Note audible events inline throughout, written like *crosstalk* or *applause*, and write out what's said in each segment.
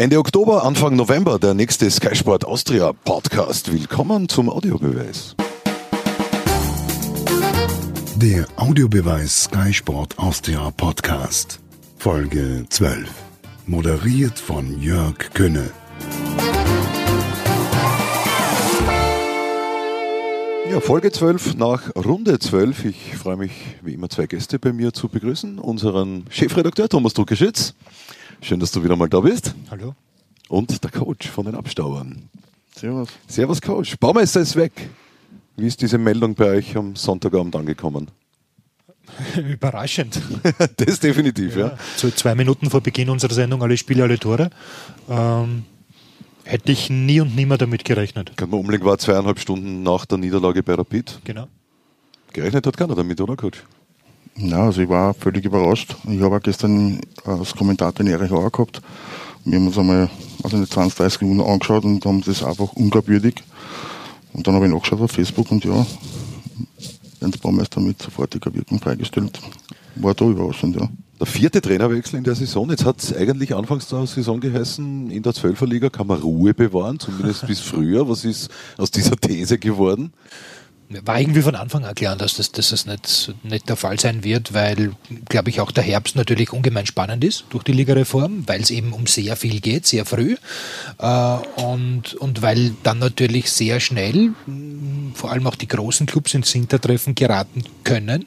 Ende Oktober, Anfang November der nächste Sky Sport Austria Podcast. Willkommen zum Audiobeweis. Der Audiobeweis Sky Sport Austria Podcast. Folge 12. Moderiert von Jörg Könne. Ja, Folge 12 nach Runde 12. Ich freue mich, wie immer, zwei Gäste bei mir zu begrüßen. Unseren Chefredakteur Thomas Druckeschitz. Schön, dass du wieder mal da bist. Hallo. Und der Coach von den Abstaubern. Servus. Servus, Coach. Baumeister ist weg. Wie ist diese Meldung bei euch am Sonntagabend angekommen? *laughs* Überraschend. *laughs* das definitiv, ja. ja. So zwei Minuten vor Beginn unserer Sendung, alle Spiele, alle Tore. Ähm, hätte ich nie und nimmer damit gerechnet. Kann man umlegen, war zweieinhalb Stunden nach der Niederlage bei Rapid. Genau. Gerechnet hat keiner damit, oder Coach? Ja, also ich war völlig überrascht. Ich habe auch gestern als Kommentator in RHA gehabt. Wir haben uns einmal also eine 20, 30 Minuten angeschaut und haben das einfach unglaubwürdig. Und dann habe ich nachgeschaut auf Facebook und ja, Jens Baumeister mit sofortiger Wirkung freigestellt. War da überraschend, ja. Der vierte Trainerwechsel in der Saison. Jetzt hat es eigentlich anfangs der Saison geheißen, in der Zwölferliga kann man Ruhe bewahren, zumindest bis früher. Was ist aus dieser These geworden? War irgendwie von Anfang an klar, dass das, dass das nicht, nicht der Fall sein wird, weil, glaube ich, auch der Herbst natürlich ungemein spannend ist durch die Ligareform, weil es eben um sehr viel geht, sehr früh. Äh, und, und weil dann natürlich sehr schnell vor allem auch die großen Clubs ins Hintertreffen geraten können,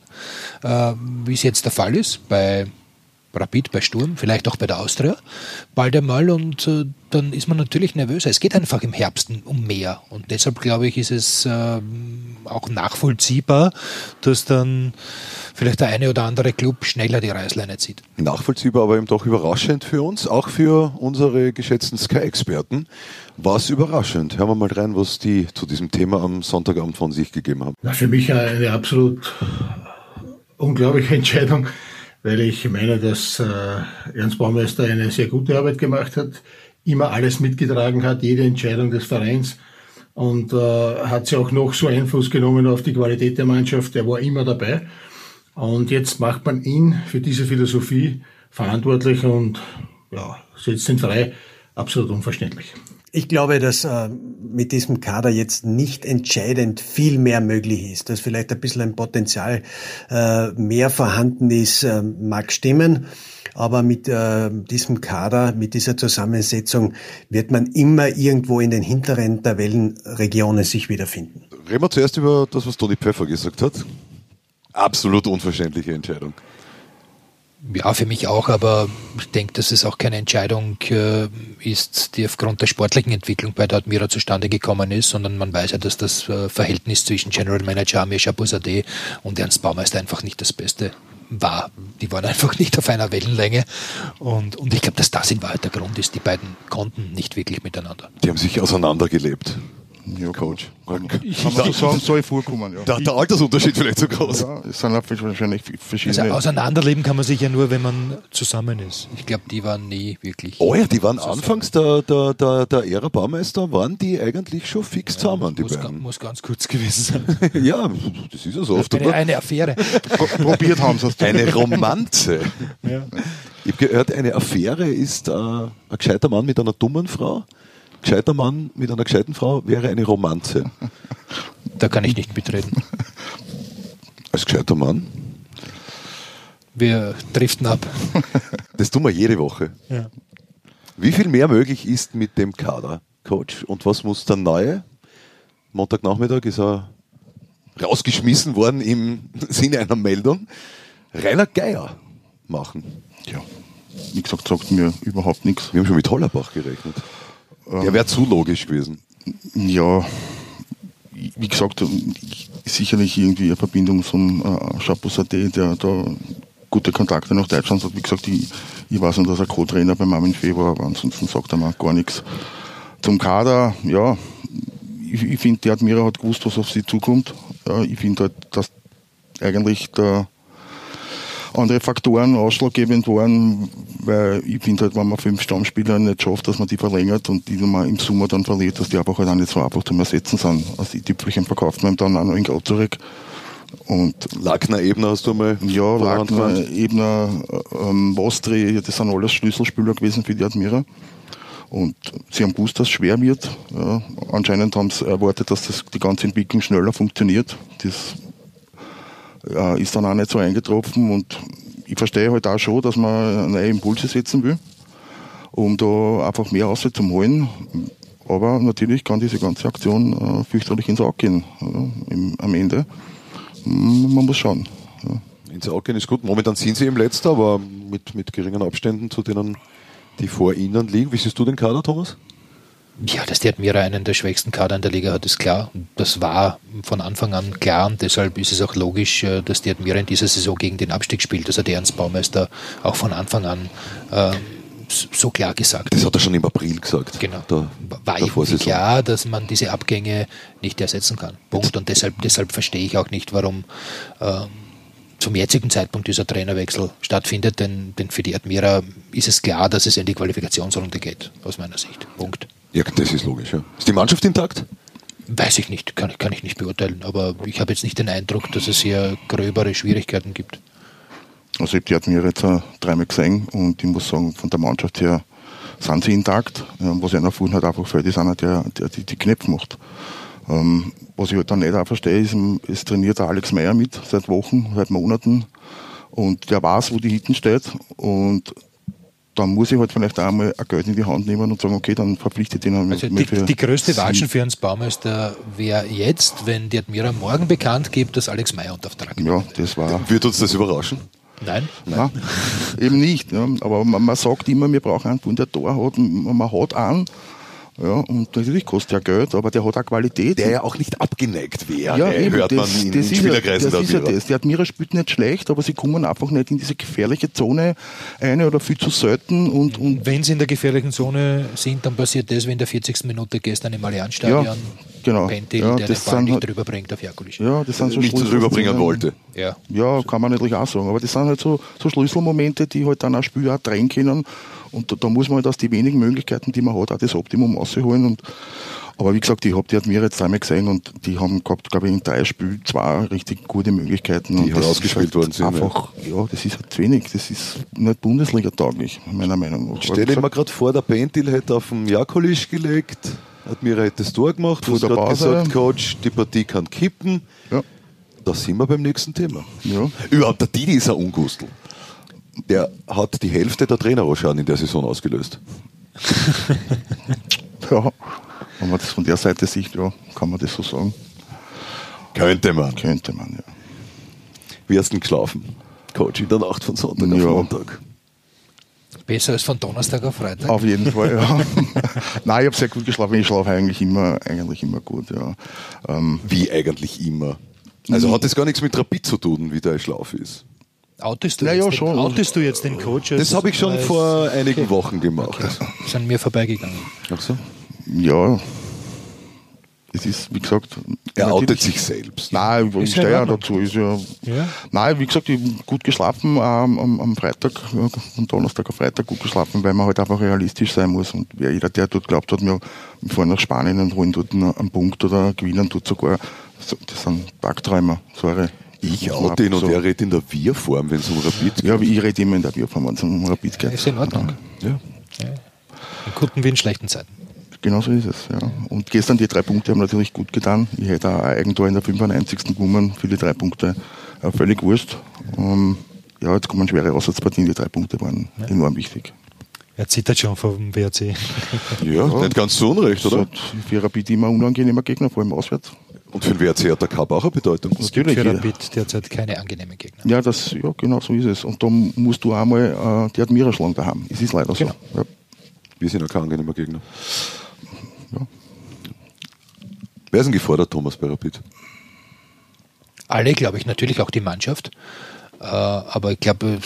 äh, wie es jetzt der Fall ist bei Rapid bei Sturm, vielleicht auch bei der Austria, bald einmal und äh, dann ist man natürlich nervöser. Es geht einfach im Herbst um mehr und deshalb glaube ich, ist es äh, auch nachvollziehbar, dass dann vielleicht der eine oder andere Club schneller die Reißleine zieht. Nachvollziehbar, aber eben doch überraschend für uns, auch für unsere geschätzten Sky-Experten. War es überraschend? Hören wir mal rein, was die zu diesem Thema am Sonntagabend von sich gegeben haben. Na, für mich eine absolut unglaubliche Entscheidung weil ich meine, dass äh, Ernst Baumeister eine sehr gute Arbeit gemacht hat, immer alles mitgetragen hat, jede Entscheidung des Vereins und äh, hat sie auch noch so Einfluss genommen auf die Qualität der Mannschaft. Er war immer dabei und jetzt macht man ihn für diese Philosophie verantwortlich und ja, setzt ihn frei. Absolut unverständlich. Ich glaube, dass äh, mit diesem Kader jetzt nicht entscheidend viel mehr möglich ist. Dass vielleicht ein bisschen ein Potenzial äh, mehr vorhanden ist, äh, mag stimmen. Aber mit äh, diesem Kader, mit dieser Zusammensetzung wird man immer irgendwo in den hinteren Tabellenregionen sich wiederfinden. Reden wir zuerst über das, was Toni Pfeffer gesagt hat. Absolut unverständliche Entscheidung. Ja, für mich auch, aber ich denke, dass es auch keine Entscheidung äh, ist, die aufgrund der sportlichen Entwicklung bei der Admira zustande gekommen ist, sondern man weiß ja, dass das äh, Verhältnis zwischen General Manager Amir Shabuzadeh und Ernst Baumeister einfach nicht das Beste war. Die waren einfach nicht auf einer Wellenlänge und, und ich glaube, dass das in Wahrheit der Grund ist. Die beiden konnten nicht wirklich miteinander. Die haben sich auseinandergelebt. Ja, Coach. Ich Kann man so sagen, soll vorkommen. Ja. Der, der Altersunterschied vielleicht so groß. Ja, es sind wahrscheinlich verschiedene. Also auseinanderleben kann man sich ja nur, wenn man zusammen ist. Ich glaube, die waren nie wirklich. Oh ja, die waren anfangs der, der, der, der Ära Baumeister, waren die eigentlich schon fix ja, zusammen, die muss, beiden. muss ganz kurz gewesen sein. *laughs* ja, das ist ja so oft. Eine, eine Affäre. Probiert haben sie es. Eine Romanze. ja. Ich habe gehört, eine Affäre ist äh, ein gescheiter Mann mit einer dummen Frau gescheiter Mann mit einer gescheiten Frau wäre eine Romanze. Da kann ich nicht mitreden. Als gescheiter Mann? Wir driften ab. Das tun wir jede Woche. Ja. Wie viel mehr möglich ist mit dem Kader, Coach? Und was muss der Neue? Montagnachmittag ist er rausgeschmissen worden im *laughs* Sinne einer Meldung. Rainer Geier machen. Ja, wie gesagt, sagt mir überhaupt nichts. Wir haben schon mit Hollerbach gerechnet. Der wäre zu logisch gewesen. Ja, wie gesagt, sicherlich irgendwie eine Verbindung zum äh, Chapeau der da gute Kontakte nach Deutschland hat. Wie gesagt, ich, ich weiß nicht, dass er Co-Trainer beim Armin Fee war, ansonsten sagt er mir gar nichts. Zum Kader, ja, ich, ich finde, der Admira hat gewusst, was auf sie zukommt. Ja, ich finde halt, dass eigentlich der andere Faktoren ausschlaggebend waren, weil ich finde halt, wenn man fünf Stammspieler nicht schafft, dass man die verlängert und die man im Sommer dann verliert, dass die einfach halt auch nicht so einfach zum Ersetzen sind. Also die Tüpfelchen verkauft man dann auch noch in Geld zurück. Und Lackner, Ebner hast du mal? Ja, Lackner, Ebner, ähm, Wostri, das sind alles Schlüsselspieler gewesen für die Admira. Und sie haben gewusst, dass es schwer wird. Ja, anscheinend haben sie erwartet, dass das, die ganze Entwicklung schneller funktioniert. Das äh, ist dann auch nicht so eingetroffen und ich verstehe halt auch schon, dass man neue Impulse setzen will, um da einfach mehr rauszuholen. Aber natürlich kann diese ganze Aktion äh, fürchterlich ins Auge gehen äh, im, am Ende. Man muss schauen. Ja. Ins Auge gehen ist gut. Momentan sind sie im Letzter, aber mit, mit geringen Abständen zu denen, die vor ihnen liegen. Wie siehst du den Kader, Thomas? Ja, dass die Admira einen der schwächsten Kader in der Liga hat, ist klar. Das war von Anfang an klar und deshalb ist es auch logisch, äh, dass die Admira in dieser Saison gegen den Abstieg spielt. Das hat Ernst Baumeister auch von Anfang an äh, so klar gesagt. Das hat er schon im April gesagt. Genau. Da, war irgendwie klar, dass man diese Abgänge nicht ersetzen kann. Punkt. Und deshalb, deshalb verstehe ich auch nicht, warum äh, zum jetzigen Zeitpunkt dieser Trainerwechsel stattfindet, denn, denn für die Admira ist es klar, dass es in die Qualifikationsrunde geht, aus meiner Sicht. Punkt. Ja, das ist logisch. Ja. Ist die Mannschaft intakt? Weiß ich nicht, kann, kann ich nicht beurteilen, aber ich habe jetzt nicht den Eindruck, dass es hier gröbere Schwierigkeiten gibt. Also ich habe die Admira jetzt dreimal gesehen und ich muss sagen, von der Mannschaft her sind sie intakt. Was einer vorhin halt einfach fällt, ist einer, der, der die, die Knöpfe macht. Ähm, was ich halt dann nicht auch verstehe, ist, es trainiert der Alex Meyer mit, seit Wochen, seit Monaten. Und der weiß, wo die Hitten steht. Und dann muss ich halt vielleicht auch mal ein Geld in die Hand nehmen und sagen, okay, dann verpflichte ich den halt also die, die größte Watschen für uns Baumeister wäre jetzt, wenn die Admira morgen bekannt gibt, dass Alex Meyer unter Vertrag Ja, das war. Wird uns das überraschen? Nein. Nein. eben nicht. Ja. Aber man, man, sagt immer, wir brauchen einen, der Tor hat. Man hat einen, ja, und natürlich kostet ja Geld, aber der hat auch Qualität. Der ja auch nicht abgeneigt wäre, ja, eben, hört das, man in das Spielerkreisen. Ja, das ist ja das. Die Admira spielt nicht schlecht, aber sie kommen einfach nicht in diese gefährliche Zone eine oder viel zu selten. Und, und wenn sie in der gefährlichen Zone sind, dann passiert das, wenn in der 40. Minute gestern im Allianzstadion ja, genau. Pentil, ja, der den Ball nicht halt, drüber bringt auf Jakulic. Ja, das sind so nicht so drüber wollte. Ja. ja, kann man natürlich auch sagen. Aber das sind halt so, so Schlüsselmomente, die halt dann ein Spiel auch drehen können und da, da, muss man halt aus den wenigen Möglichkeiten, die man hat, auch das Optimum rausholen. Und, aber wie gesagt, ich habe die Admira jetzt einmal gesehen und die haben gehabt, glaube ich, in drei Spielen zwei richtig gute Möglichkeiten. Die halt ausgespielt halt worden sind. Einfach, ja. ja, das ist halt zu wenig. Das ist nicht Bundesliga-tauglich, meiner Meinung nach. Stell dir mal gerade vor, der Bentil hätte auf den Jakolisch gelegt, Admira hätte das Tor gemacht, du hast gerade gesagt, Coach, die Partie kann kippen. Ja. Da sind wir beim nächsten Thema. Ja. Überhaupt, der Didi ist ein Ungustel der hat die Hälfte der Trainerausschauen in der Saison ausgelöst. *laughs* ja, wenn man das von der Seite sieht, ja, kann man das so sagen. Könnte man. Könnte man, ja. Wie hast du denn geschlafen? Coach in der Nacht von Sonntag ja. auf Montag. Besser als von Donnerstag auf Freitag. Auf jeden Fall, ja. *laughs* Nein, ich habe sehr gut geschlafen. Ich schlafe eigentlich immer, eigentlich immer gut, ja. Ähm, Wie eigentlich immer? Also hat das gar nichts mit Rapid zu tun, wie der Schlaf ist? Outest du, ja, jetzt, ja, schon. Den, outest du jetzt den Coach? Das habe ich schon vor einigen okay. Wochen gemacht. Okay. Sind mir vorbeigegangen. Ach so? Ja. Es ist, wie gesagt. Er outet sich selbst. Nein, ich stehe ja dazu. Ist ja, ja, Nein, wie gesagt, ich habe gut geschlafen ähm, am, am, Freitag, von Donnerstag auf Freitag gut geschlafen, weil man halt einfach realistisch sein muss. Und wer jeder, der dort glaubt hat, wir fahren nach Spanien und holen dort einen Punkt oder gewinnen dort sogar, das sind Tagträumer, sorry. Ich oute ihn und er redet in der Wir-Form, wenn es um Rapid geht. Ja, aber ich rede immer in der Wir-Form, wenn es um Rapid geht. Ist in Ordnung. Ja. ja. In guten wie in schlechten Zeiten. Genau so ist es, ja. Und gestern die drei Punkte haben natürlich gut getan. Ich hätte auch ein Eigentor in der 95. gewonnen für die drei Punkte. Ja, völlig wurscht. Um, ja, jetzt kommen schwere Aussatzpartien. Die drei Punkte waren ja. enorm wichtig. Er zittert schon vom WRC. Ja, ja, nicht ganz so unrecht, oder? Für Rapid immer unangenehmer Gegner, vor allem auswärts. Und für den WRC hat der Cup auch eine Bedeutung. Natürlich. Für Rapid derzeit keine angenehmen Gegner. Ja, das, ja, genau so ist es. Und da musst du einmal äh, die Admira schlagen daheim. Es ist leider genau. so. Ja. Wir sind auch kein angenehmer Gegner. Ja. Wer ist denn gefordert, Thomas, bei Rapid? Alle, glaube ich, natürlich auch die Mannschaft. Äh, aber ich glaube,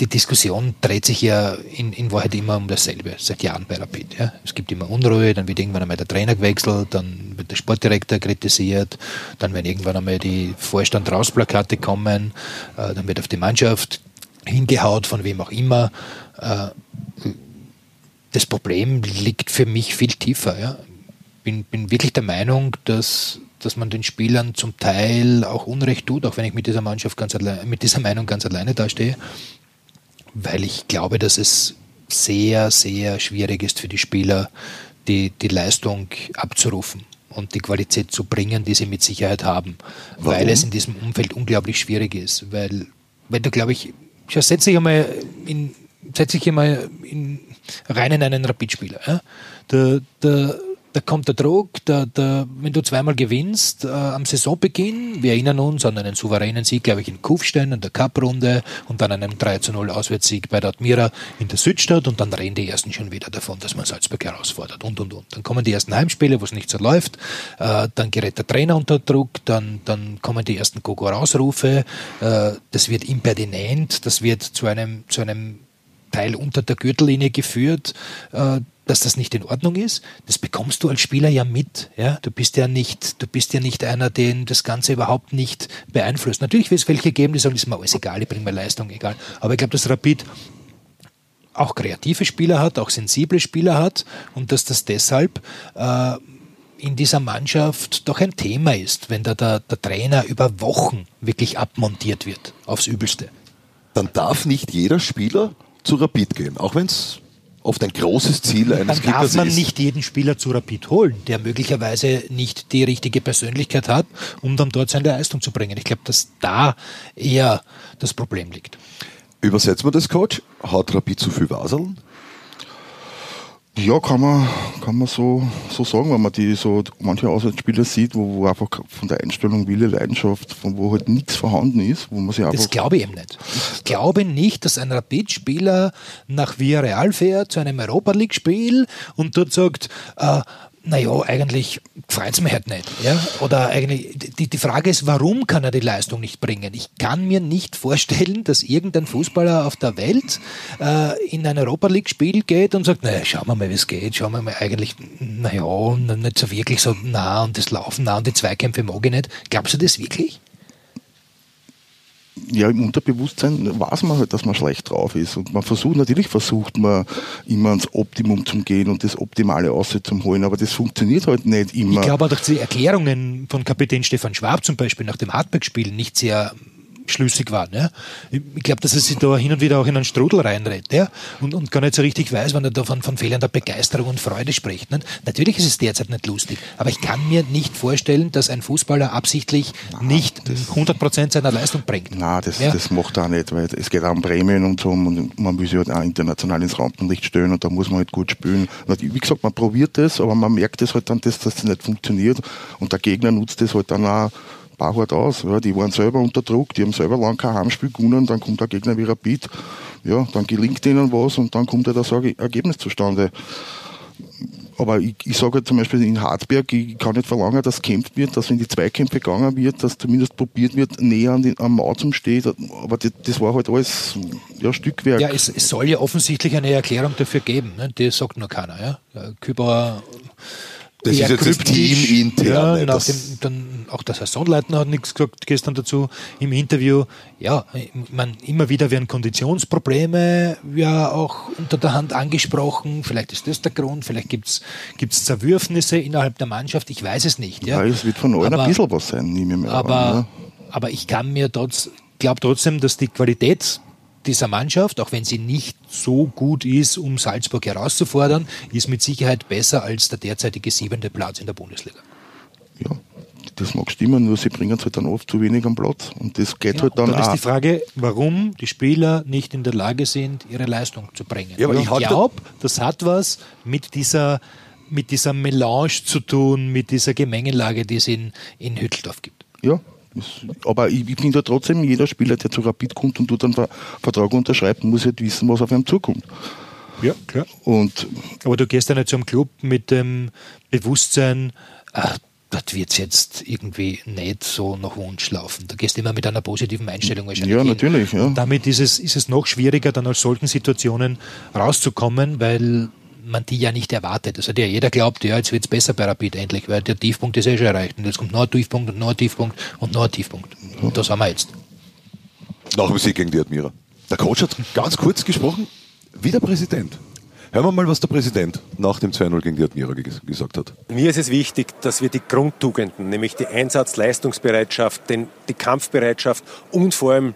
die Diskussion dreht sich ja in, in Wahrheit immer um dasselbe, seit Jahren bei Rapid. Ja. Es gibt immer Unruhe, dann wird irgendwann einmal der Trainer gewechselt, dann wird der Sportdirektor kritisiert, dann werden irgendwann einmal die Vorstand-Rausplakate kommen, äh, dann wird auf die Mannschaft hingehaut, von wem auch immer. Äh, das Problem liegt für mich viel tiefer. Ja. Bin, bin wirklich der Meinung, dass dass man den Spielern zum Teil auch Unrecht tut, auch wenn ich mit dieser Mannschaft ganz allein, mit dieser Meinung ganz alleine dastehe weil ich glaube, dass es sehr, sehr schwierig ist für die Spieler, die, die Leistung abzurufen und die Qualität zu bringen, die sie mit Sicherheit haben, Warum? weil es in diesem Umfeld unglaublich schwierig ist. Weil, wenn du, glaube ich, schau, setz dich einmal in, setz dich einmal in, rein in einen Rapidspieler. Ja? Der, der da kommt der Druck, der, der, wenn du zweimal gewinnst äh, am Saisonbeginn, wir erinnern uns an einen souveränen Sieg, glaube ich, in Kufstein in der Cup-Runde und dann einen 3 zu 0 Auswärtssieg bei der Admira in der Südstadt und dann reden die ersten schon wieder davon, dass man Salzburg herausfordert und und und. Dann kommen die ersten Heimspiele, wo es nicht so läuft, äh, dann gerät der Trainer unter Druck, dann, dann kommen die ersten Gogo-Rausrufe, äh, das wird impertinent, das wird zu einem, zu einem Teil unter der Gürtellinie geführt, äh, dass das nicht in Ordnung ist. Das bekommst du als Spieler ja mit. Ja? Du bist ja nicht, du bist ja nicht einer, den das Ganze überhaupt nicht beeinflusst. Natürlich wird es welche geben, die sagen, ist mir alles egal, ich bringe mir Leistung, egal. Aber ich glaube, dass Rapid auch kreative Spieler hat, auch sensible Spieler hat und dass das deshalb äh, in dieser Mannschaft doch ein Thema ist, wenn da der, der Trainer über Wochen wirklich abmontiert wird, aufs Übelste. Dann darf nicht jeder Spieler zu Rapid gehen, auch wenn es oft ein großes Ziel eines Dann darf man ist. nicht jeden Spieler zu Rapid holen, der möglicherweise nicht die richtige Persönlichkeit hat, um dann dort seine Leistung zu bringen. Ich glaube, dass da eher das Problem liegt. Übersetzen wir das, Coach? Hat Rapid zu viel Vaseln? Ja, kann man, kann man so, so sagen, wenn man die so manche Auswärtsspieler sieht, wo, wo einfach von der Einstellung Wille, Leidenschaft, von wo halt nichts vorhanden ist, wo man sich einfach. Das glaube ich eben nicht. Ich glaube nicht, dass ein Rapid-Spieler nach Villarreal fährt zu einem Europa League-Spiel und dort sagt, äh, naja, eigentlich freut es mich halt nicht. Ja? Oder eigentlich, die, die Frage ist, warum kann er die Leistung nicht bringen? Ich kann mir nicht vorstellen, dass irgendein Fußballer auf der Welt äh, in ein Europa League-Spiel geht und sagt, naja, schauen wir mal, wie es geht, schauen wir mal eigentlich, naja, nicht so wirklich so nah und das Laufen nah und die Zweikämpfe mag ich nicht. Glaubst du das wirklich? Ja, im Unterbewusstsein weiß man halt, dass man schlecht drauf ist. Und man versucht, natürlich versucht man immer ans Optimum zu gehen und das Optimale holen, aber das funktioniert halt nicht immer. Ich glaube auch, dass die Erklärungen von Kapitän Stefan Schwab zum Beispiel nach dem Hartberg-Spiel nicht sehr schlüssig waren. Ja? Ich glaube, dass er sich da hin und wieder auch in einen Strudel reinredet ja? und, und gar nicht so richtig weiß, wenn er da von, von fehlender Begeisterung und Freude spricht. Ne? Natürlich ist es derzeit nicht lustig, aber ich kann mir nicht vorstellen, dass ein Fußballer absichtlich Nein, nicht 100% seiner Leistung bringt. Nein, das, ja? das macht er auch nicht, weil es geht auch um Prämien und so und man will sich halt auch international ins Rampenlicht stellen und da muss man halt gut spielen. Wie gesagt, man probiert das, aber man merkt es halt dann, dass das nicht funktioniert und der Gegner nutzt das halt dann auch hart aus. Ja, die waren selber unter Druck, die haben selber lange kein Heimspiel gewonnen, dann kommt der Gegner wie Rapid, ja, dann gelingt ihnen was und dann kommt ja das Ergebnis zustande. Aber ich, ich sage halt zum Beispiel in Hartberg, ich kann nicht verlangen, dass kämpft wird, dass wenn die Zweikämpfe gegangen wird, dass zumindest probiert wird, näher an den, am Mauer zum Stehen. Aber das, das, war halt alles ja, Stückwerk. Ja, es, es, soll ja offensichtlich eine Erklärung dafür geben. Ne? Die sagt nur keiner. Ja? Kübauer das ist jetzt das Team intern. Ja, dem, dann auch der Saisonleiter hat nichts gesagt gestern dazu im Interview. Ja, man, immer wieder werden Konditionsprobleme ja auch unter der Hand angesprochen. Vielleicht ist das der Grund, vielleicht gibt es Zerwürfnisse innerhalb der Mannschaft, ich weiß es nicht. Ja, es wird von allen ein bisschen was sein, nehme ich mir aber, an, ja. aber ich kann mir trotz, glaube trotzdem, dass die Qualität dieser Mannschaft, auch wenn sie nicht so gut ist, um Salzburg herauszufordern, ist mit Sicherheit besser als der derzeitige siebente Platz in der Bundesliga. Ja, das mag stimmen, nur sie bringen es halt dann oft zu wenig am Platz. Und das geht ja, halt dann, dann auch. ist die Frage, warum die Spieler nicht in der Lage sind, ihre Leistung zu bringen. Ja, aber ich, ich glaube, das hat was mit dieser, mit dieser Melange zu tun, mit dieser Gemengelage, die es in, in Hütteldorf gibt. Ja, aber ich, ich finde ja trotzdem, jeder Spieler, der zu Rapid kommt und dort einen Vertrag unterschreibt, muss halt wissen, was auf ihm zukommt. Ja, klar. Und aber du gehst ja nicht zum Club mit dem Bewusstsein, ach, das wird jetzt irgendwie nicht so nach Wunsch laufen. Da gehst du immer mit einer positiven Einstellung wahrscheinlich. Ja, natürlich. Ja. Damit ist es, ist es noch schwieriger, dann aus solchen Situationen rauszukommen, weil man die ja nicht erwartet. Das hat ja jeder glaubt, ja, jetzt wird es besser bei Rapid endlich, weil der Tiefpunkt ist eh schon erreicht. Und jetzt kommt noch ein Tiefpunkt und noch ein Tiefpunkt und noch ein Tiefpunkt. Und das haben wir jetzt. Nach dem Sieg gegen die Admira. Der Coach hat ganz kurz gesprochen, wie der Präsident. Hören wir mal, was der Präsident nach dem 2-0 gegen die Admira gesagt hat. Mir ist es wichtig, dass wir die Grundtugenden, nämlich die Einsatz, Leistungsbereitschaft, den, die Kampfbereitschaft und vor allem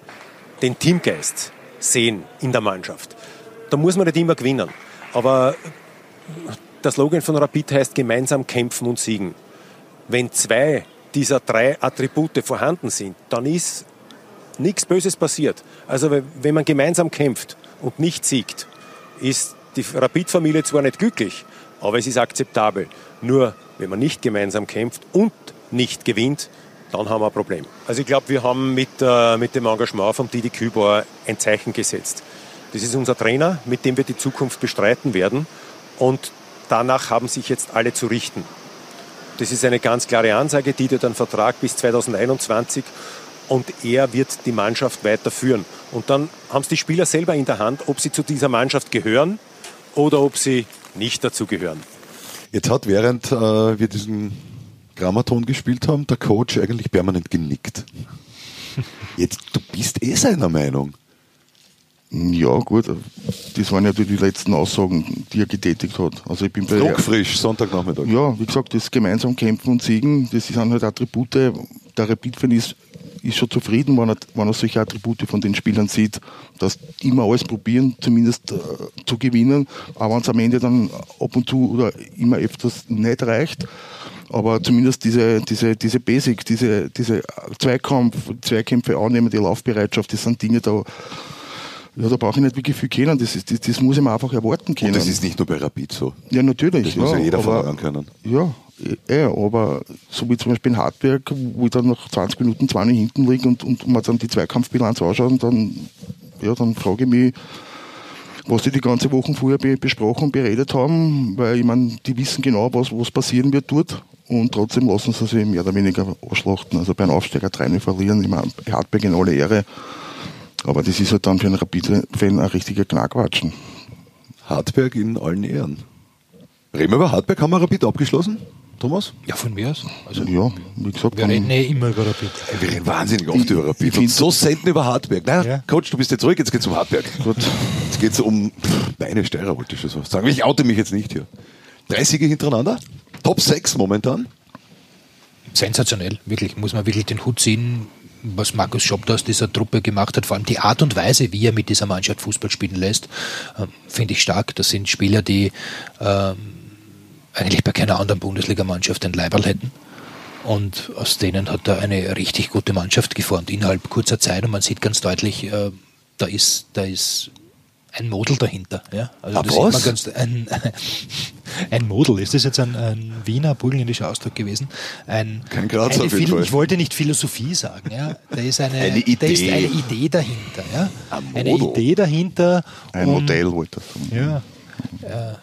den Teamgeist sehen in der Mannschaft. da muss man nicht immer gewinnen. Aber der Slogan von Rapid heißt gemeinsam kämpfen und siegen. Wenn zwei dieser drei Attribute vorhanden sind, dann ist nichts Böses passiert. Also wenn man gemeinsam kämpft und nicht siegt, ist die Rapid-Familie zwar nicht glücklich, aber es ist akzeptabel. Nur wenn man nicht gemeinsam kämpft und nicht gewinnt, dann haben wir ein Problem. Also ich glaube, wir haben mit, äh, mit dem Engagement von Didi Kübauer ein Zeichen gesetzt. Das ist unser Trainer, mit dem wir die Zukunft bestreiten werden. Und danach haben sich jetzt alle zu richten. Das ist eine ganz klare Ansage. Didi hat einen Vertrag bis 2021 und er wird die Mannschaft weiterführen. Und dann haben es die Spieler selber in der Hand, ob sie zu dieser Mannschaft gehören oder ob sie nicht dazu gehören. Jetzt hat, während äh, wir diesen Grammaton gespielt haben, der Coach eigentlich permanent genickt. *laughs* Jetzt, du bist eh seiner Meinung. Ja, gut, das waren ja die, die letzten Aussagen, die er getätigt hat. Also ich bin bei Druckfrisch, Sonntagnachmittag. Ja, wie gesagt, das gemeinsam kämpfen und siegen, das sind halt Attribute. Der Rapid-Fan ist, ist schon zufrieden, wenn er, wenn er solche Attribute von den Spielern sieht, dass immer alles probieren, zumindest äh, zu gewinnen, aber wenn es am Ende dann ab und zu oder immer öfters nicht reicht, aber zumindest diese, diese, diese Basic, diese, diese Zweikampf, Zweikämpfe annehmen, die Laufbereitschaft, das sind Dinge, da, ja, da brauche ich nicht wirklich viel kennen. Das, ist, das, das muss ich mir einfach erwarten können. Und das ist nicht nur bei Rapid so. Ja, natürlich. Das muss ja, jeder aber, verlangen können. Ja, eh, aber so wie zum Beispiel in Hartberg, wo ich dann nach 20 Minuten 20 hinten liege und, und man dann die Zweikampfbilanz anschaut, dann, ja, dann frage ich mich, was die die ganze Woche vorher be besprochen und beredet haben, weil ich meine, die wissen genau, was, was passieren wird dort und trotzdem lassen sie sich mehr oder weniger ausschlachten. Also bei einem Aufsteiger 3 verlieren, ich meine, Hartberg in alle Ehre, aber das ist halt dann für einen Rapid-Fan ein richtiger Knackquatschen. Hartberg in allen Ehren. Reden wir über Hartberg, haben wir Rapid abgeschlossen? Thomas? Ja, von mir aus. Also, ja, wie gesagt, wir reden eh immer über Rapid. Wir reden wahnsinnig oft über Rapid. Und so selten über Hartberg. Naja, ja. Coach, du bist jetzt zurück, jetzt geht's um Hartberg. Gut. Jetzt geht's um meine Steirer, wollte ich schon sagen. Ich oute mich jetzt nicht hier. Drei Siege hintereinander. Top 6 momentan. Sensationell, wirklich. Muss man wirklich den Hut ziehen, was Markus Schopp aus dieser Truppe gemacht hat. Vor allem die Art und Weise, wie er mit dieser Mannschaft Fußball spielen lässt, äh, finde ich stark. Das sind Spieler, die äh, eigentlich bei keiner anderen Bundesligamannschaft ein Leiberl hätten. Und aus denen hat er eine richtig gute Mannschaft geformt innerhalb kurzer Zeit. Und man sieht ganz deutlich, äh, da ist, da ist ein Model dahinter. Ja? Also das was? Ganz, ein, *laughs* ein Model, ist das jetzt ein, ein Wiener burgenländischer Ausdruck gewesen? Ein, Kein Graz auf jeden Fall. Ich wollte nicht Philosophie sagen. Ja? Da ist eine, eine Idee. Da ist eine Idee dahinter. Ja? Eine Idee dahinter. Ein um, Modell wollte das sagen. Ja. Äh,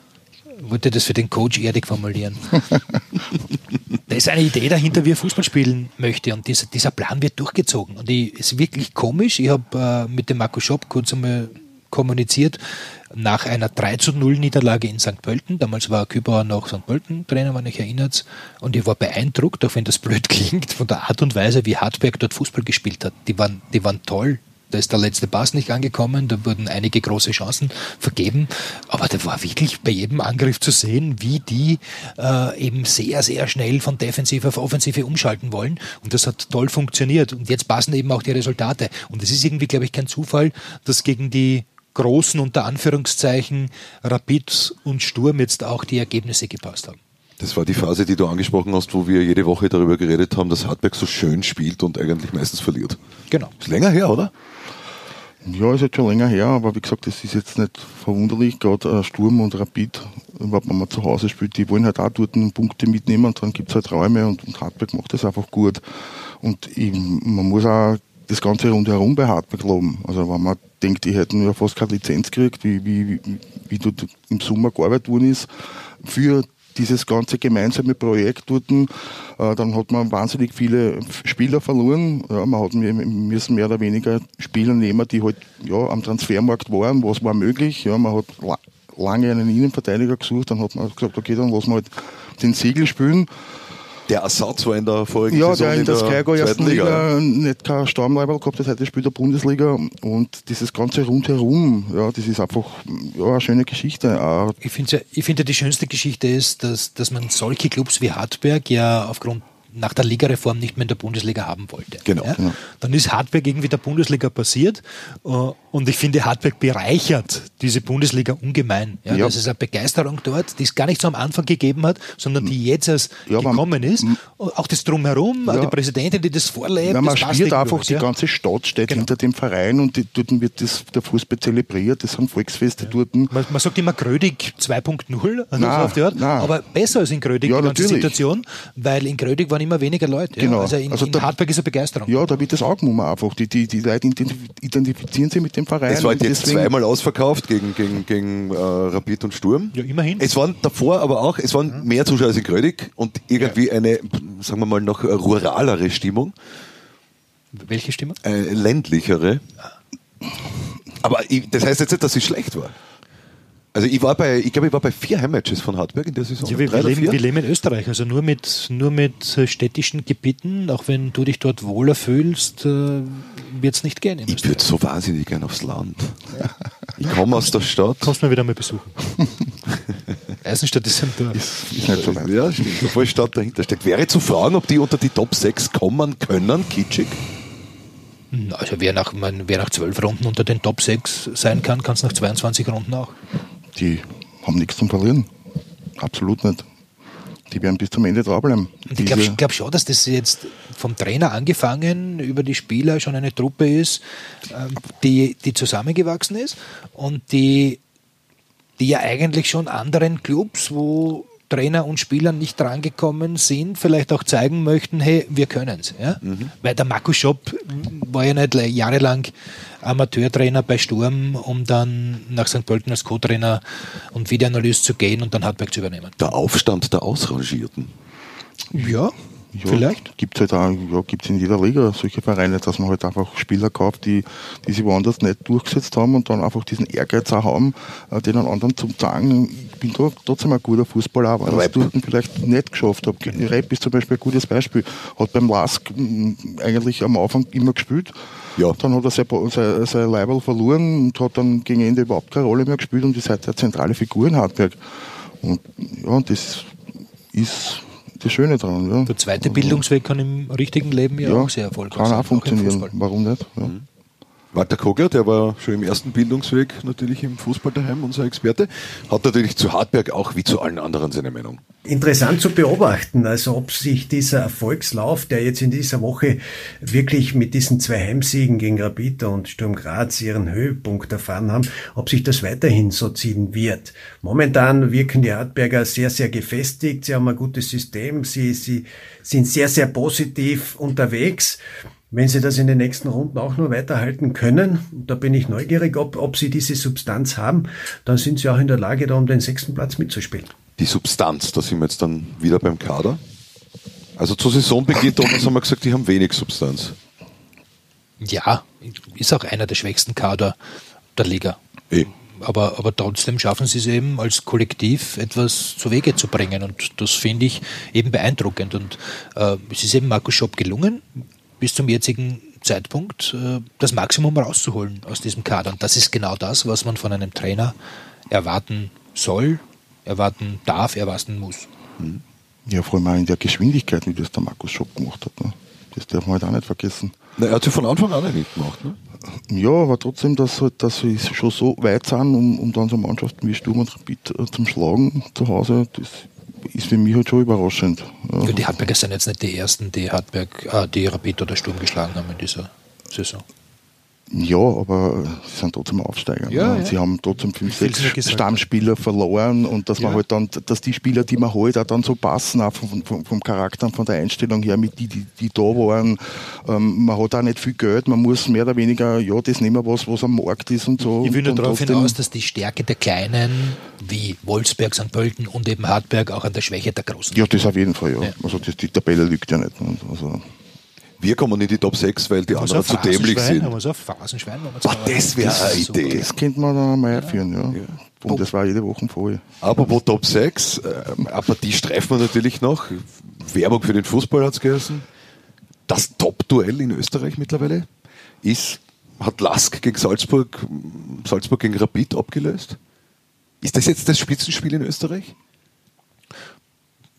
wollte das für den Coach erdig formulieren. *laughs* da ist eine Idee dahinter, wie er Fußball spielen möchte und dieser, dieser Plan wird durchgezogen. Und es ist wirklich komisch. Ich habe äh, mit dem Marco Schopp kurz einmal kommuniziert nach einer 3 zu 0 Niederlage in St. Pölten. Damals war Kübauer noch St. Pölten Trainer, wenn ich erinnert. Und ich war beeindruckt, auch wenn das *laughs* blöd klingt, von der Art und Weise, wie Hartberg dort Fußball gespielt hat. Die waren, die waren toll. Da ist der letzte Pass nicht angekommen, da wurden einige große Chancen vergeben. Aber da war wirklich bei jedem Angriff zu sehen, wie die äh, eben sehr, sehr schnell von Defensive auf Offensive umschalten wollen. Und das hat toll funktioniert. Und jetzt passen eben auch die Resultate. Und es ist irgendwie, glaube ich, kein Zufall, dass gegen die großen unter Anführungszeichen Rapid und Sturm jetzt auch die Ergebnisse gepasst haben. Das war die Phase, die du angesprochen hast, wo wir jede Woche darüber geredet haben, dass Hartberg so schön spielt und eigentlich meistens verliert. Genau. Ist länger her, oder? Ja, ist jetzt schon länger her, aber wie gesagt, das ist jetzt nicht verwunderlich. Gerade Sturm und Rapid, wenn man zu Hause spielt, die wollen halt auch dort Punkte mitnehmen und dann gibt es halt Räume und, und Hartberg macht das einfach gut. Und ich, man muss auch das Ganze rundherum bei Hartberg loben. Also wenn man denkt, die hätten ja fast keine Lizenz gekriegt, wie, wie, wie, dort im Sommer gearbeitet worden ist, für dieses ganze gemeinsame Projekt dort, äh, dann hat man wahnsinnig viele Spieler verloren. Ja, man hat müssen mehr oder weniger Spieler nehmen, die halt ja, am Transfermarkt waren, was war möglich. Ja, man hat lange einen Innenverteidiger gesucht, dann hat man gesagt, okay, dann lassen wir halt den Siegel spielen der Ersatz war in der vorigen ja, Saison der in, in der, der Skygo ersten Liga, Liga nicht kein Stammleiber gehabt hat, heute spielt der Bundesliga und dieses ganze rundherum, ja, das ist einfach ja, eine schöne Geschichte. Ich finde, ich finde, die schönste Geschichte ist, dass, dass man solche Clubs wie Hartberg ja aufgrund nach der Ligareform nicht mehr in der Bundesliga haben wollte. Genau, ja? genau. Dann ist Hartberg irgendwie der Bundesliga passiert äh, und ich finde, Hartberg bereichert diese Bundesliga ungemein. Ja? Ja. Das ist eine Begeisterung dort, die es gar nicht so am Anfang gegeben hat, sondern die jetzt erst gekommen ist. Und auch das Drumherum, die Präsidentin, die das vorlebt. Ja, man das spielt einfach, die ganze Stadt steht Genau. hinter dem Verein und die, dort wird das, der Fußball zelebriert, das sind Volksfeste dort. Man, man sagt immer Grödig 2.0, also Nein, so auf die Art, nein. aber besser als in Grödig die ganze natürlich. Situation, weil in Grödig waren immer weniger Leute. Ja? Genau. Also in, Also in da- Hartberg ist eine Begeisterung. Ja, da wird das angenommen einfach. Die, die, die Leute identif- identifizieren sich mit dem Verein. Es war und jetzt deswegen- zweimal ausverkauft gegen, gegen, gegen äh, Rapid und Sturm. Ja, immerhin. Es waren davor aber auch, es waren mehr Zuschauer als in Grödig und irgendwie eine, sagen wir mal, noch ruralere Stimmung, Welche Stimme? äh, ländlichere. Aber ich, das heißt jetzt nicht, dass es schlecht war. Also ich war bei, ich glaube, ich war bei vier Heimmatches von Hartberg in der Saison. Ja, wir, wir, leben, wir leben in Österreich, also nur mit, nur mit äh, städtischen Gebieten, auch wenn du dich dort wohler fühlst, äh, wird es nicht gehen. Ich würde so wahnsinnig gern aufs Land. Ich komme aus der Stadt. Kommst du mal wieder mal besuchen. *laughs* Eisenstadt ist ein Dorf. Ist nicht so weit. Ja, stimmt. Obwohl Stadt dahinter steckt. Wäre zu fragen, ob die unter die Top 6 kommen können, kitschig. Also wer nach, man, wer nach zwölf Runden unter den Top 6 sein kann, kann es nach 22 Runden auch. Die haben nichts zum Verlieren. Absolut nicht. Die werden bis zum Ende dranbleiben. Und ich glaube glaub schon, dass das jetzt vom Trainer angefangen über die Spieler schon eine Truppe ist, ähm, die, die zusammengewachsen ist und die, die ja eigentlich schon anderen Clubs, wo Trainer und Spieler nicht drangekommen sind, vielleicht auch zeigen möchten, hey, wir können's. Ja? Weil der Markus Schopp war ja nicht jahrelang Amateurtrainer bei Sturm, um dann nach St. Pölten als Co-Trainer und Videoanalyst zu gehen und dann Hartberg zu übernehmen. Der Aufstand der Ausrangierten. Ja, Ja, vielleicht. Gibt es halt auch, ja, gibt's in jeder Liga solche Vereine, dass man halt einfach Spieler kauft, die, die sich woanders nicht durchgesetzt haben und dann einfach diesen Ehrgeiz auch haben, äh, den anderen zum sagen, ich bin trotzdem ein guter Fußballer, aber ich es dort vielleicht nicht geschafft habe. Rap ist zum Beispiel ein gutes Beispiel. Hat beim Lask eigentlich am Anfang immer gespielt. Ja. Dann hat er sein, sein, sein Leibel verloren und hat dann gegen Ende überhaupt keine Rolle mehr gespielt und ist heute eine zentrale Figur in Hartberg. Und ja, das ist das Schöne daran. Ja. Der zweite Bildungsweg kann im richtigen Leben ja, auch sehr erfolgreich Kann sein. auch im funktionieren. Warum nicht? Ja. Walter Kogler, der war schon im ersten Bildungsweg natürlich im Fußball daheim, unser Experte, hat natürlich zu Hartberg auch wie zu allen anderen seine Meinung. Interessant zu beobachten, also ob sich dieser Erfolgslauf, der jetzt in dieser Woche wirklich mit diesen zwei Heimsiegen gegen Rapid und Sturm Graz ihren Höhepunkt erfahren haben, ob sich das weiterhin so ziehen wird. Momentan wirken die Hartberger sehr, sehr gefestigt, sie haben ein gutes System, sie, sie sind sehr, sehr positiv unterwegs. Wenn sie das in den nächsten Runden auch nur weiterhalten können, da bin ich neugierig, ob, ob sie diese Substanz haben, dann sind sie auch in der Lage, da um den sechsten Platz mitzuspielen. Die Substanz, da sind wir jetzt dann wieder beim Kader. Also zur Saisonbeginn damals haben wir gesagt, die haben wenig Substanz. Ja, ist auch einer der schwächsten Kader der Liga. Eh. Aber, aber trotzdem schaffen sie es eben als Kollektiv etwas zu Wege zu bringen. Und das finde ich eben beeindruckend. Und äh, es ist eben Markus Schopp gelungen, bis zum jetzigen Zeitpunkt äh, das Maximum rauszuholen aus diesem Kader. Und das ist genau das, was man von einem Trainer erwarten soll, erwarten darf, erwarten muss. ja, vor allem auch in der Geschwindigkeit, wie das der Markus Schopp gemacht hat. Ne? Das darf man halt auch nicht vergessen. Na, er hat sie von Anfang an nicht gemacht. Ne? Ja, aber trotzdem, dass, halt, dass sie schon so weit sind, um, um dann so Mannschaften wie Sturm und Rapid äh, zum Schlagen zu Hause, das ist für mich halt schon überraschend. Ja. Die Hartberger sind jetzt nicht die ersten, die Hartberg, äh, die Rapid oder Sturm geschlagen haben in dieser Saison. Ja, aber sie sind trotzdem Aufsteiger. Ja, ne? ja. Sie haben trotzdem fünf, sechs Stammspieler verloren und dass man Ja. halt dann, dass die Spieler, die man holt, auch dann so passen, auch vom, vom, vom Charakter und von der Einstellung her, mit die, die, die da waren. Ähm, man hat auch nicht viel Geld, man muss mehr oder weniger, ja, das nehmen, was, was am Markt ist und so. Ich will nur darauf hinaus, dass die Stärke der Kleinen wie Wolfsberg, St. Pölten und eben Hartberg auch an der Schwäche der Großen Ja, das auf jeden Fall, ja. Ja. Also das, die Tabelle lügt ja nicht. Also, Wir kommen in die Top 6, weil die anderen zu dämlich sind. Haben wir so ein Phrasenschwein? wenn wir Boah, das wäre eine. Idee. das könnte man dann mal einführen, ja. Und das war jede Woche voll. Apropos Top 6, ähm, aber die streifen wir natürlich noch. Werbung für den Fußball hat es geheißen. Das Top-Duell in Österreich mittlerweile ist, hat Lask gegen Salzburg, Salzburg gegen Rapid abgelöst. Ist das jetzt das Spitzenspiel in Österreich?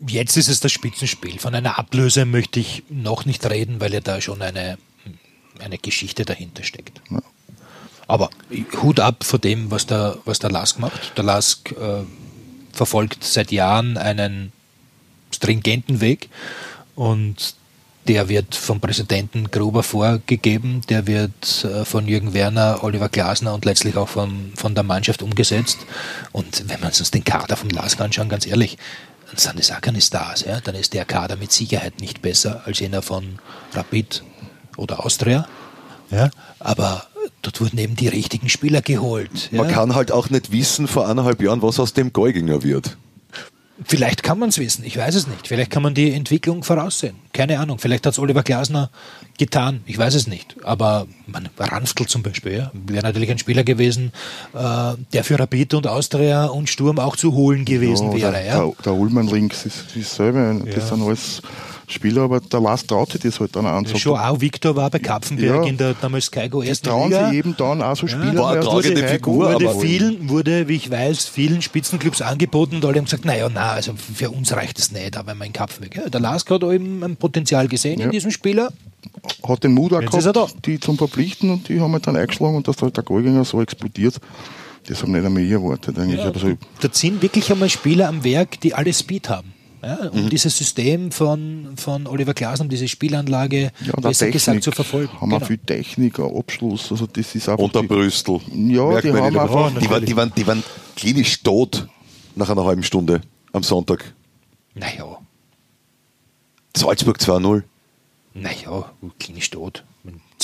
Jetzt ist es das Spitzenspiel. Von einer Ablöse möchte ich noch nicht reden, weil ja da schon eine, eine Geschichte dahinter steckt. Ja. Aber Hut ab vor dem, was der, was der Lask macht. Der Lask äh, verfolgt seit Jahren einen stringenten Weg und der wird vom Präsidenten Gruber vorgegeben, der wird äh, von Jürgen Werner, Oliver Glasner und letztlich auch von, von der Mannschaft umgesetzt. Und wenn wir uns den Kader vom LASK anschauen, ganz ehrlich, auch keine Stars. Ja? Dann ist der Kader mit Sicherheit nicht besser als jener von Rapid oder Austria. Ja? Aber dort wurden eben die richtigen Spieler geholt. Man kann halt auch nicht wissen vor eineinhalb Jahren, was aus dem Geuginger wird. Vielleicht kann man es wissen, ich weiß es nicht. Vielleicht kann man die Entwicklung voraussehen. Keine Ahnung. Vielleicht hat es Oliver Glasner getan, ich weiß es nicht. Aber man, Ranftl zum Beispiel ja, wäre natürlich ein Spieler gewesen, äh, der für Rapid und Austria und Sturm auch zu holen gewesen ja, wäre. Der, ja. der, der Ullmann links ist, ist selber, das sind alles Spieler, aber der Lars traut sich das halt dann an. Ja, schon auch Viktor war bei Kapfenberg ja, in der damals Kaigo ersten trauen Liga. sie eben dann auch so Spieler. Ja, war eine tragende Figur. Wurde, vielen, wurde, wie ich weiß, vielen Spitzenclubs angeboten und alle haben gesagt, naja, na, also für uns reicht es nicht, aber mein Kapfenberg. Ja, der Lars hat eben ein Potenzial gesehen ja. in diesem Spieler. Hat den Mut auch gehabt, die zum Verpflichten und die haben halt dann eingeschlagen und dass halt der Goldgänger so explodiert. Das haben nicht einmal ich erwartet. Eigentlich. Ja, also, da sind wirklich einmal Spieler am Werk, die alles Speed haben ja, um mhm. dieses System von, von Oliver Glasner, um diese Spielanlage ja, besser Technik, gesagt zu verfolgen. Haben genau. wir viel Technik, Abschluss, also das ist einfach. Unter Brüstel. Ja, die haben einfach. Die, waren, die, waren, die waren klinisch tot nach einer halben Stunde am Sonntag. Naja. Salzburg 2-0. Naja, klinisch tot.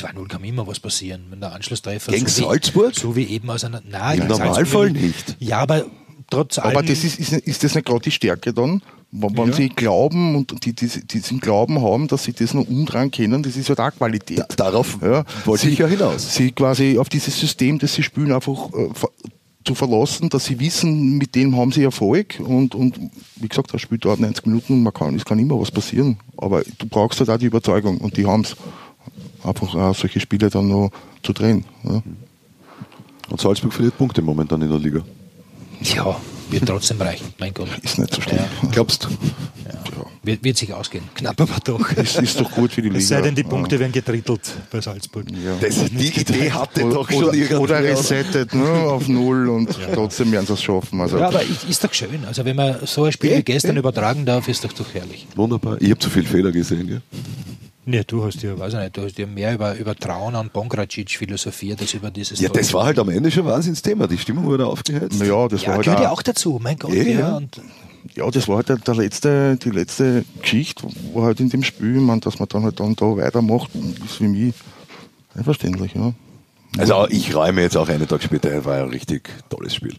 2-0 kann immer was passieren, wenn der Anschlusstreffer. Gegen so Salzburg? Wie, so wie eben aus einer. Nein, Im Normalfall nicht. Ja, aber trotz allem. Aber das ist, ist, ist das nicht gerade die Stärke dann? Wenn ja. sie glauben und die, die, diesen Glauben haben, dass sie das noch umdrehen können, das ist ja da Qualität. Da, darauf ja. wollte sie, ich ja hinaus. Sie quasi auf dieses System, das sie spielen, einfach äh, zu verlassen, dass sie wissen, mit dem haben sie Erfolg und, und wie gesagt, das Spiel dauert 90 Minuten und man kann, es kann immer was passieren. Aber du brauchst halt auch die Überzeugung und die haben es. Einfach auch solche Spiele dann noch zu drehen. Ja. Und Salzburg verliert Punkte momentan in der Liga. Ja, wird trotzdem reichen, mein Gott. Ist nicht so schlimm. Ja. Glaubst du? Ja. Wird, wird, sich ausgehen. Knapp aber doch. *laughs* Es ist doch gut für die Liga. Es sei denn, die Punkte ja. werden getrittelt bei Salzburg. Ja. Das, die Idee hatte oder, doch schon Oder, oder resettet ne, auf Null und trotzdem werden sie es schaffen. Also. Ja, aber ist doch schön. Also wenn man so ein Spiel wie gestern übertragen darf, ist doch doch herrlich. Wunderbar. Ich habe zu viele Fehler gesehen, ja. Nee, du hast ja, weiß ich nicht, du hast ja mehr über, über Trauen an Bongracic philosophiert als über dieses. Ja, das war halt am Ende schon ein Wahnsinnsthema. Die Stimmung wurde aufgeheizt. Naja, das ja, war halt gehört ja auch dazu, mein Gott. Ja, ja. ja, das war halt der, der, letzte, die letzte Geschichte, wo halt in dem Spiel, man, dass man dann halt dann da weitermacht, ist für mich einverständlich, ja. Also ich räume jetzt auch einen Tag später, war ein richtig tolles Spiel.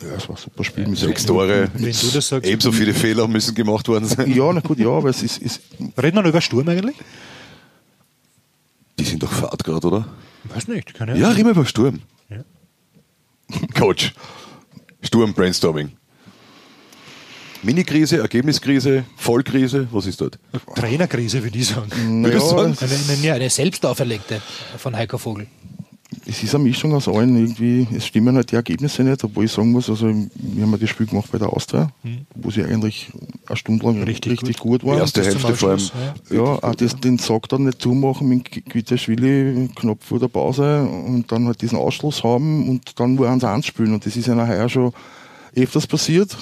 Ja, es war ein super Spiel. Mit sechs Tore. Wenn du das sagst. Ebenso viele Fehler müssen gemacht worden sein. Ja, na gut, ja, aber es ist. ist Reden wir noch über Sturm eigentlich? Die sind doch Fahrt gerade, oder? Weiß nicht, keine Ahnung. Ja, reden wir über Sturm. Ja. *laughs* Coach. Sturm Brainstorming. Mini-Krise, Ergebniskrise, Vollkrise, was ist dort? Trainerkrise, würde ich sagen. Ja, sagen? Eine, eine, eine selbst auferlegte von Heiko Vogel es ist eine Mischung aus allen. Irgendwie, es stimmen halt die Ergebnisse nicht, obwohl ich sagen muss, also wir haben ja das Spiel gemacht bei der Austria, mhm. wo sie eigentlich eine Stunde lang richtig, richtig gut, gut waren. Erste Hälfte vor allem. Ja, ja auch das, den Sack dann nicht zumachen mit Quitterschwili knapp vor der Pause und dann halt diesen Ausschluss haben und dann nur eins anspielen. Und das ist ja nachher schon öfters passiert.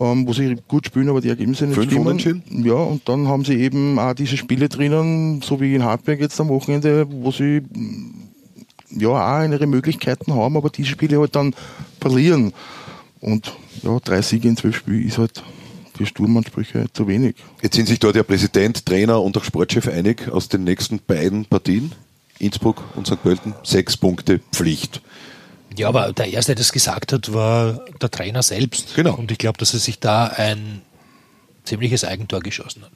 Ähm, wo sie gut spielen, aber die Ergebnisse nicht Fünf stimmen. Ja, und dann haben sie eben auch diese Spiele drinnen, so wie in Hartberg jetzt am Wochenende, wo sie ja auch ihre Möglichkeiten haben, aber die Spiele halt dann verlieren. Und ja, drei Siege in zwölf Spielen ist halt für Sturmansprüche zu wenig. Jetzt sind sich dort der Präsident, Trainer und auch Sportchef einig aus den nächsten beiden Partien. Innsbruck und St. Pölten, sechs Punkte Pflicht. Ja, aber der Erste, der das gesagt hat, war der Trainer selbst. Genau. Und ich glaube, dass er sich da ein ziemliches Eigentor geschossen hat.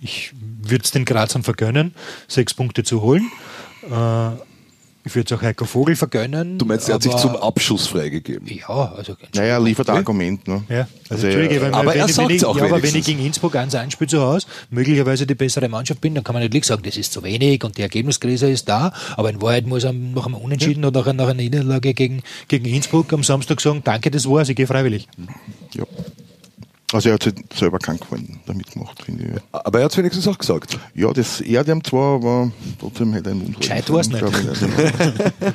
Ich, würde es den Grazern vergönnen, sechs Punkte zu holen. Äh, ich würde es auch Heiko Vogel vergönnen. Du meinst, er hat sich zum Abschuss freigegeben? Ja, also. Naja, er liefert ein Argument. Ne? Ja, also, also Entschuldige, wenn, aber wenn, er sagt es auch ja, aber wenn ich gegen Innsbruck 1 einspiele zu Hause, möglicherweise die bessere Mannschaft bin, dann kann man natürlich sagen, das ist zu wenig und die Ergebniskrise ist da. Aber in Wahrheit muss er nach einem Unentschieden ja. oder nach einer Niederlage gegen, gegen Innsbruck am Samstag sagen, danke, das war's, ich gehe freiwillig. Ja. Also er hat sich selber keinen Gefallen damit gemacht, finde ich. Aber er hat es wenigstens auch gesagt. Ja, das ihm zwar, aber trotzdem hätte er einen Mund Gescheit war's sollen, nicht. *laughs*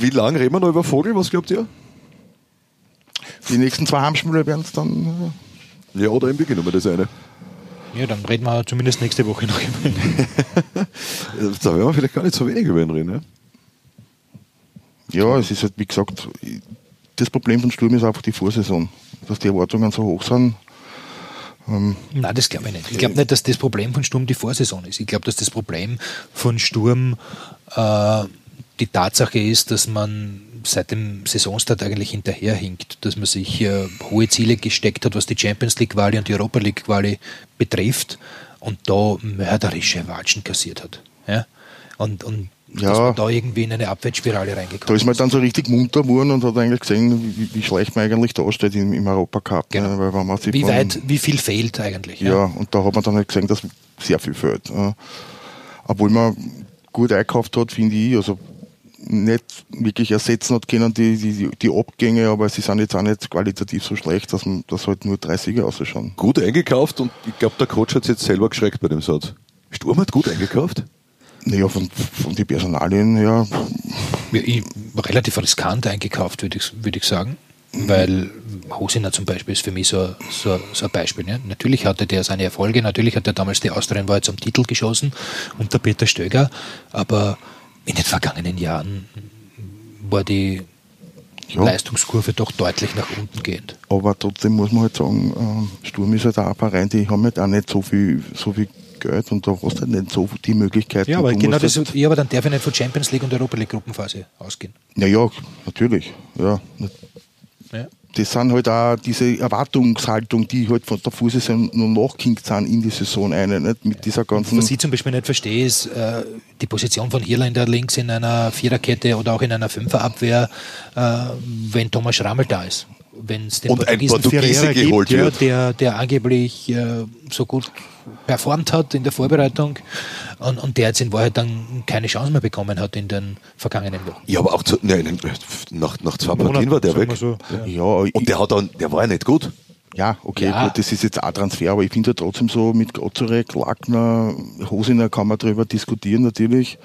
Wie lange reden wir noch über Vogel? Was glaubt ihr? Die nächsten zwei Heimspiele werden es dann. Ja, oder im Beginn mal das eine. Ja, dann reden wir zumindest nächste Woche noch über ihn. *laughs* Da werden wir vielleicht gar nicht so wenig über ihn reden. Ne? Äh, ja, es ist halt, wie gesagt, das Problem von Sturm ist einfach die Vorsaison. Dass die Erwartungen so hoch sind. Nein, das glaube ich nicht. Ich glaube nicht, dass das Problem von Sturm die Vorsaison ist. Ich glaube, dass das Problem von Sturm äh, die Tatsache ist, dass man seit dem Saisonstart eigentlich hinterherhinkt, dass man sich äh, hohe Ziele gesteckt hat, was die Champions League Quali und die Europa League Quali betrifft und da mörderische Watschen kassiert hat. Ja? Und, und Ja. dass man da irgendwie in eine Abwärtsspirale reingekommen Da ist man dann so richtig munter geworden und hat eigentlich gesehen, wie, wie schlecht man eigentlich da steht im, im Europacup. Genau. Ne? Weil wenn man sich Wie von- weit, wie viel fehlt eigentlich? Ja, und da hat man dann halt gesehen, dass sehr viel fehlt. Ja. Obwohl man gut eingekauft hat, finde ich, also nicht wirklich ersetzen hat können die, die, die Abgänge, aber sie sind jetzt auch nicht qualitativ so schlecht, dass man das halt nur drei Siege ausschauen. Gut eingekauft und ich glaube, der Coach hat sich jetzt selber geschreckt bei dem Satz. Sturm hat gut eingekauft? Naja, von, von den Personalien her, Ja, ich, relativ riskant eingekauft, würde ich, würd ich sagen. Weil Hosiner zum Beispiel ist für mich so, so, so ein Beispiel. Ne? Natürlich hatte der seine Erfolge, natürlich hat er damals die Austrian war zum Titel geschossen unter Peter Stöger, aber in den vergangenen Jahren war die Ja. Leistungskurve doch deutlich nach unten gehend. aber trotzdem muss man halt sagen, ähm, Sturm ist halt auch ein Verein, die haben halt auch nicht so viel, so viel Geld und da hast du halt nicht so die Möglichkeiten. Ja, aber genau das, ja, aber dann darf ich nicht von Champions League und Europa League Gruppenphase ausgehen. Ja, ja, natürlich. Ja. Ja. Das sind halt auch diese Erwartungshaltung, die halt von der Vorsaison noch nachgehinkt sind in die Saison eine, nicht? Mit dieser ganzen. Was ich zum Beispiel nicht verstehe, ist äh, die Position von Irländer links in einer Viererkette oder auch in einer Fünferabwehr, äh, wenn Thomas Schrammel da ist. Wenn es den Und ein Portugiesen Portugiese Ferreira geholt gibt, ja, wird. der, der angeblich äh, so gut performt hat in der Vorbereitung und, und der jetzt in Wahrheit dann keine Chance mehr bekommen hat in den vergangenen Wochen. Ja, aber auch zu, nein, nach, nach zwei Partien war der weg. so. ja, Und der, hat dann, der war ja nicht gut. ja, okay, Ja. gut, das ist jetzt auch Transfer, aber ich finde halt trotzdem so mit Gozorek, Lackner, Hosiner kann man darüber diskutieren natürlich.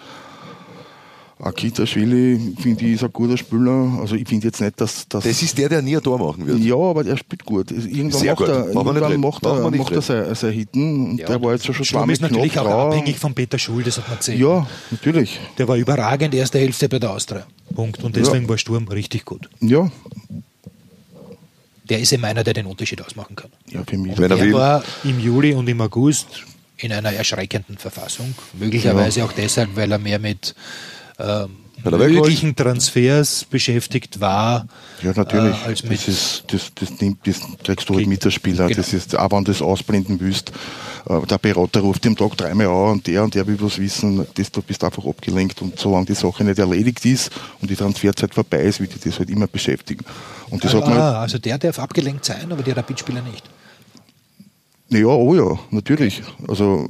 Akita Schwili, finde ich, ist ein guter Spieler. Also ich finde jetzt nicht, dass das. Das ist der, der nie ein Tor machen wird. ja, aber der spielt gut. Irgendwann Sehr macht gut. er, irgendwann macht er, nicht macht er reden. sein, sein Hitten und der war jetzt schon Sturm zweimal ist natürlich auch abhängig von Peter Schul, das hat man gesehen. Ja, natürlich. Der war überragend erste Hälfte bei der Austria. Punkt. Und deswegen war Sturm richtig gut. Ja, Der ist eben einer, der den Unterschied ausmachen kann. ja für mich. Wenn er Er will. war im Juli und im August in einer erschreckenden Verfassung. Möglicherweise auch deshalb, weil er mehr mit weg möglichen Transfers beschäftigt war. Ja, natürlich. Äh, als mit das, ist, das, das, nimmt, das kriegst du halt mit als Spieler. Genau. Das ist, auch wenn du das ausblenden willst, äh, der Berater ruft am Tag dreimal an und der und der will was wissen, das, du bist einfach abgelenkt. Und solange die Sache nicht erledigt ist und die Transferzeit vorbei ist, wird dich das halt immer beschäftigen. Und das hat man, ah, also der darf abgelenkt sein, aber die Rapidspieler nicht. naja, oh ja, natürlich. Also,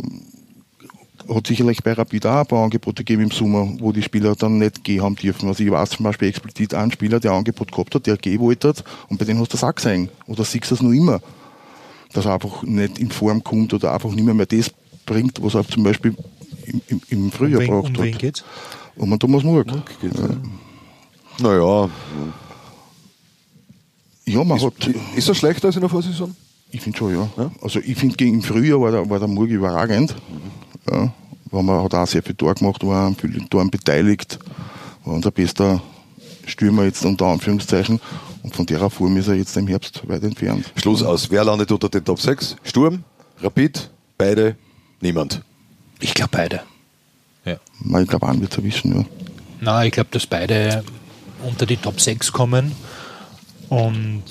hat sicherlich bei Rapid auch ein paar Angebote gegeben im Sommer, wo die Spieler dann nicht gehen haben dürfen. Also ich weiß zum Beispiel explizit einen Spieler, der ein Angebot gehabt hat, der gehen wollte hat, und bei dem hast du das auch gesehen. Oder siehst du das noch immer. Dass er einfach nicht in Form kommt oder einfach nicht mehr, mehr das bringt, was er zum Beispiel im, im, im Frühjahr um wen, gebracht um wen hat. geht's? Um den Thomas Murk. Naja, Ja, man hat, ist er schlechter als in der Vorsaison? Ich finde schon, ja. Also ich finde, gegen im Frühjahr war der, war der Murg überragend. Ja, weil man hat auch sehr viel Tor gemacht, war an vielen Toren beteiligt, war unser bester Stürmer jetzt unter Anführungszeichen. Und von der Form ist er jetzt im Herbst weit entfernt. Schluss aus. Wer landet unter den Top 6? Sturm, Rapid, beide, niemand. Ich glaube beide. Ja. Na, Ich glaube, einen wird es erwischen, ja. Na, ich glaube, dass beide unter die Top 6 kommen. Und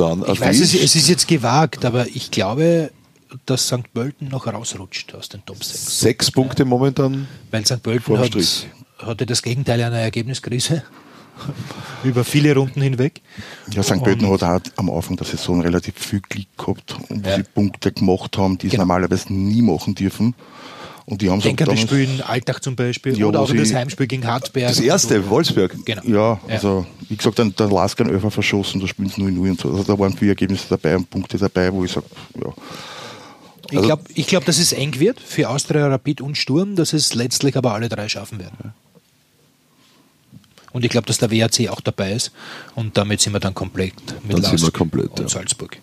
Dann ich weiß, es, es ist jetzt gewagt, aber ich glaube, dass St. Pölten noch rausrutscht aus den Top 6. Sechs Punkte momentan. Weil St. Pölten hat, hatte das Gegenteil einer Ergebniskrise *laughs* über viele Runden hinweg. Ja, St. Pölten hat auch am Anfang der Saison relativ viel Glück gehabt und Ja. sie Punkte gemacht haben, die sie Genau. normalerweise nie machen dürfen. Und die haben Denken an das Spiel in Alltag zum Beispiel Ja, oder auch das Heimspiel gegen Hartberg. Das erste, Wolfsberg. Genau. Ja, also wie gesagt, dann der Lask einen Öfer verschossen, da spielen sie 0-0 und so. Also da waren viele Ergebnisse dabei und Punkte dabei, wo ich sage, ja. Ich glaube, ich glaub, dass es eng wird für Austria, Rapid und Sturm, dass es letztlich aber alle drei schaffen werden. Und ich glaube, dass der WAC auch dabei ist. Und damit sind wir dann komplett mit Dann sind Lask wir komplett, und ja. Salzburg.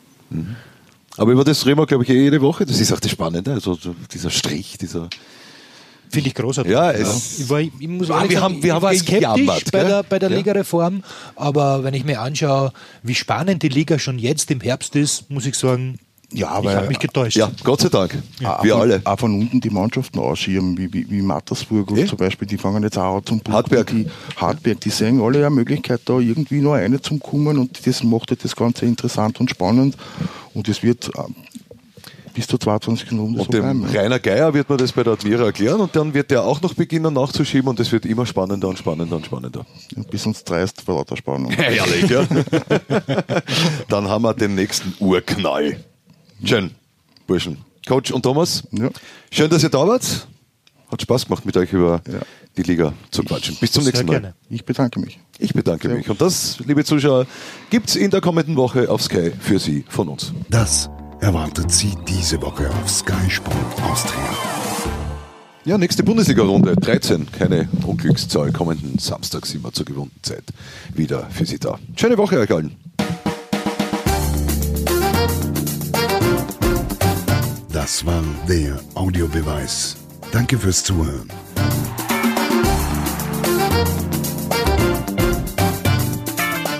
Aber über das reden wir, glaube ich, eh jede Woche. Das ist auch das Spannende. Also so dieser Strich, dieser. Finde ich großartig. Ja, es- ich, war, ich muss Ah, wir sagen, haben- wir ich haben war skeptisch gejammert, bei der, bei der Ja. Ligareform, aber wenn ich mir anschaue, wie spannend die Liga schon jetzt im Herbst ist, muss ich sagen, Ja, ich weil- habe mich getäuscht. Ja, Gott sei Dank. Auch Wir von, alle. Auch von unten die Mannschaften ausschirmen, wie, wie, wie Mattersburg und Eh? zum Beispiel, die fangen jetzt auch an zum Punkten. Hartberg. Die, Hartberg, die sehen alle eine Möglichkeit, da irgendwie nur eine zum kommen und das macht das Ganze interessant und spannend. Und es wird äh, bis zur 22. Runde Und so dem bleiben. Rainer Geier wird man das bei der Admira erklären und dann wird der auch noch beginnen nachzuschieben und es wird immer spannender und spannender und spannender. Bis uns dreist vor lauter Spannung. Herrlich, ja. *laughs* dann haben wir den nächsten Urknall. Schön, Burschen. Coach und Thomas, Ja. schön, dass ihr da wart. Hat Spaß gemacht, mit euch über Ja. die Liga zu quatschen. Bis zum nächsten Mal. gerne. Ich bedanke mich. Ich bedanke mich. Und das, liebe Zuschauer, gibt es in der kommenden Woche auf Sky für Sie von uns. Das erwartet Sie diese Woche auf Sky Sport Austria. Ja, nächste Bundesliga-Runde, 13, keine Unglückszahl. Kommenden Samstag sind wir zur gewohnten Zeit wieder für Sie da. Schöne Woche euch allen. Das war der Audiobeweis. Danke fürs Zuhören.